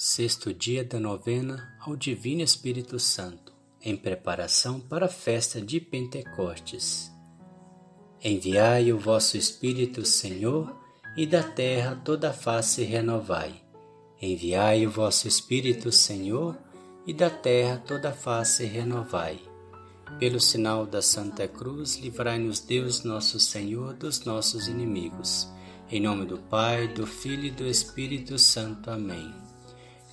Sexto dia da novena ao Divino Espírito Santo, em preparação para a festa de Pentecostes. Enviai o vosso Espírito, Senhor, e da terra toda a face renovai. Enviai o vosso Espírito, Senhor, e da terra toda a face renovai. Pelo sinal da Santa Cruz, livrai-nos Deus nosso Senhor dos nossos inimigos. Em nome do Pai, do Filho e do Espírito Santo. Amém.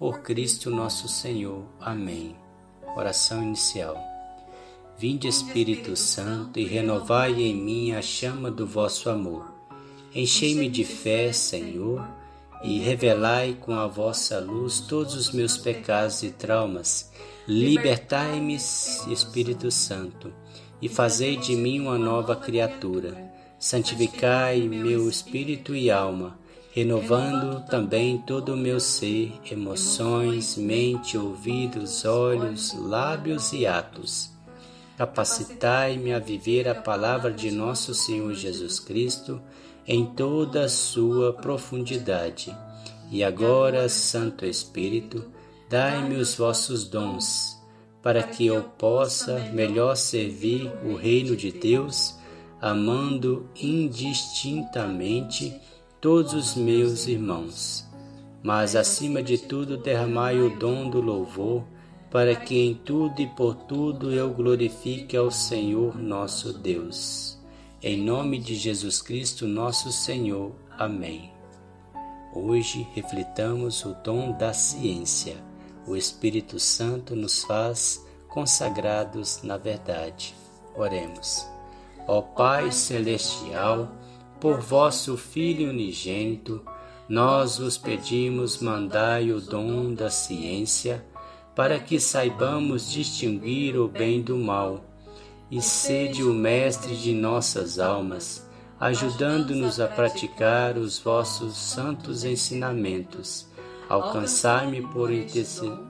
por Cristo nosso Senhor. Amém. Oração inicial. Vinde Espírito Santo e renovai em mim a chama do vosso amor. Enchei-me de fé, Senhor, e revelai com a vossa luz todos os meus pecados e traumas. Libertai-me, Espírito Santo, e fazei de mim uma nova criatura. Santificai meu espírito e alma renovando também todo o meu ser, emoções, mente, ouvidos, olhos, lábios e atos. Capacitai-me a viver a palavra de nosso Senhor Jesus Cristo em toda a sua profundidade. E agora, Santo Espírito, dai-me os vossos dons, para que eu possa melhor servir o reino de Deus, amando indistintamente todos os meus irmãos. Mas, acima de tudo, derramai o dom do louvor, para que em tudo e por tudo eu glorifique ao Senhor nosso Deus. Em nome de Jesus Cristo, nosso Senhor. Amém. Hoje reflitamos o dom da ciência. O Espírito Santo nos faz consagrados na verdade. Oremos. Ó Pai Celestial, por vosso Filho unigênito, nós vos pedimos, mandai o dom da ciência, para que saibamos distinguir o bem do mal, e sede o mestre de nossas almas, ajudando-nos a praticar os vossos santos ensinamentos. Alcançai-me por,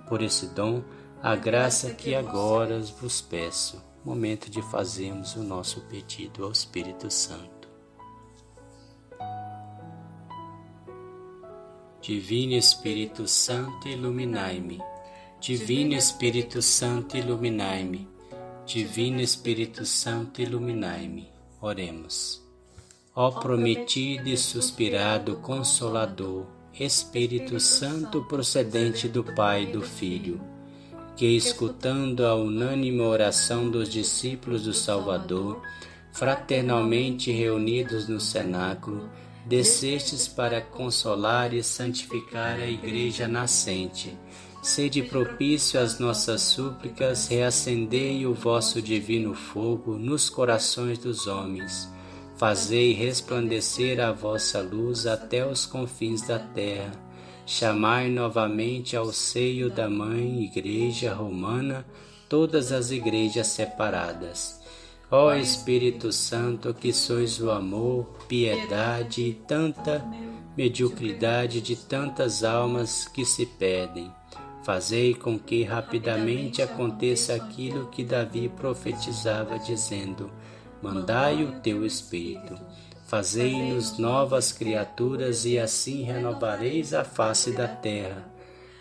por esse dom a graça que agora vos peço. Momento de fazermos o nosso pedido ao Espírito Santo. Divino Espírito Santo, iluminai-me. Divino Espírito Santo, iluminai-me. Divino Espírito Santo, iluminai-me. Oremos. Ó prometido e suspirado Consolador, Espírito Santo procedente do Pai e do Filho, que escutando a unânime oração dos discípulos do Salvador, fraternalmente reunidos no cenáculo, descestes para consolar e santificar a Igreja nascente. Sede propício às nossas súplicas, reacendei o vosso divino fogo nos corações dos homens. Fazei resplandecer a vossa luz até os confins da terra. Chamai novamente ao seio da Mãe Igreja Romana todas as igrejas separadas Ó Espírito Santo, que sois o amor, piedade e tanta mediocridade de tantas almas que se perdem, fazei com que rapidamente aconteça aquilo que Davi profetizava, dizendo: Mandai o teu Espírito. Fazei-nos novas criaturas e assim renovareis a face da terra.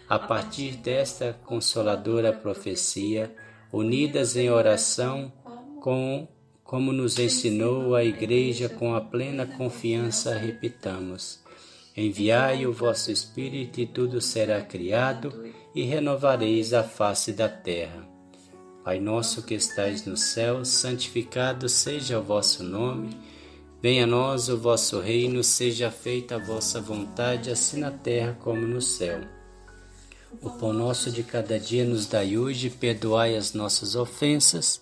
A partir desta consoladora profecia, unidas em oração, com, como nos ensinou a Igreja, com a plena confiança, repitamos: Enviai o vosso Espírito e tudo será criado, e renovareis a face da terra. Pai nosso que estais no céu, santificado seja o vosso nome. Venha a nós o vosso reino, seja feita a vossa vontade, assim na terra como no céu. O pão nosso de cada dia nos dai hoje, perdoai as nossas ofensas,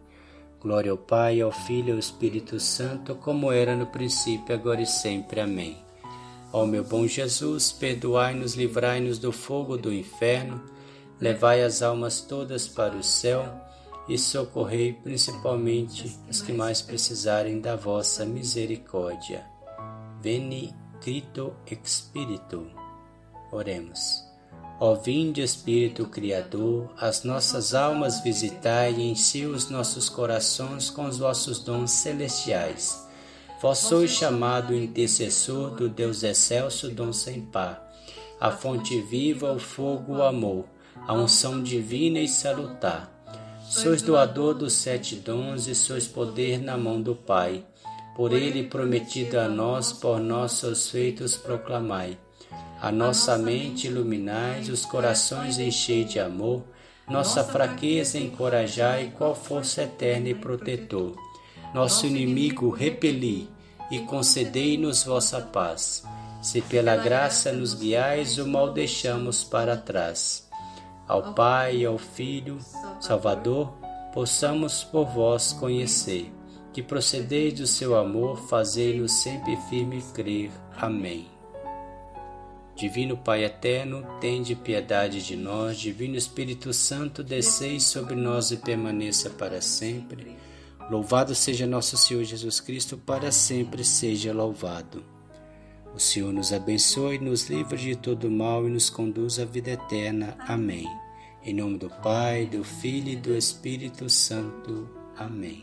Glória ao Pai, ao Filho e ao Espírito Santo, como era no princípio, agora e sempre. Amém. Ó meu bom Jesus, perdoai-nos, livrai-nos do fogo do inferno, levai as almas todas para o céu e socorrei principalmente os que mais precisarem da vossa misericórdia. Veni, Cristo Espírito. Oremos. Ó vinde Espírito Criador, as nossas almas visitai e enchei os nossos corações com os vossos dons celestiais. Vós sois chamado intercessor do Deus excelso, dom sem par, a fonte viva, o fogo, o amor, a unção divina e salutar. Sois doador dos sete dons e sois poder na mão do Pai. Por ele prometido a nós, por nossos feitos proclamai. A nossa mente iluminais, os corações enchei de amor, nossa fraqueza encorajai, qual força eterna e protetor. Nosso inimigo repeli e concedei-nos vossa paz. Se pela graça nos guiais, o mal deixamos para trás. Ao Pai e ao Filho, Salvador, possamos por vós conhecer, que procedeis do seu amor, fazei-nos sempre firme crer. Amém. Divino Pai eterno, tende piedade de nós. Divino Espírito Santo, desceis sobre nós e permaneça para sempre. Louvado seja nosso Senhor Jesus Cristo, para sempre seja louvado. O Senhor nos abençoe, nos livre de todo mal e nos conduz à vida eterna. Amém. Em nome do Pai, do Filho e do Espírito Santo. Amém.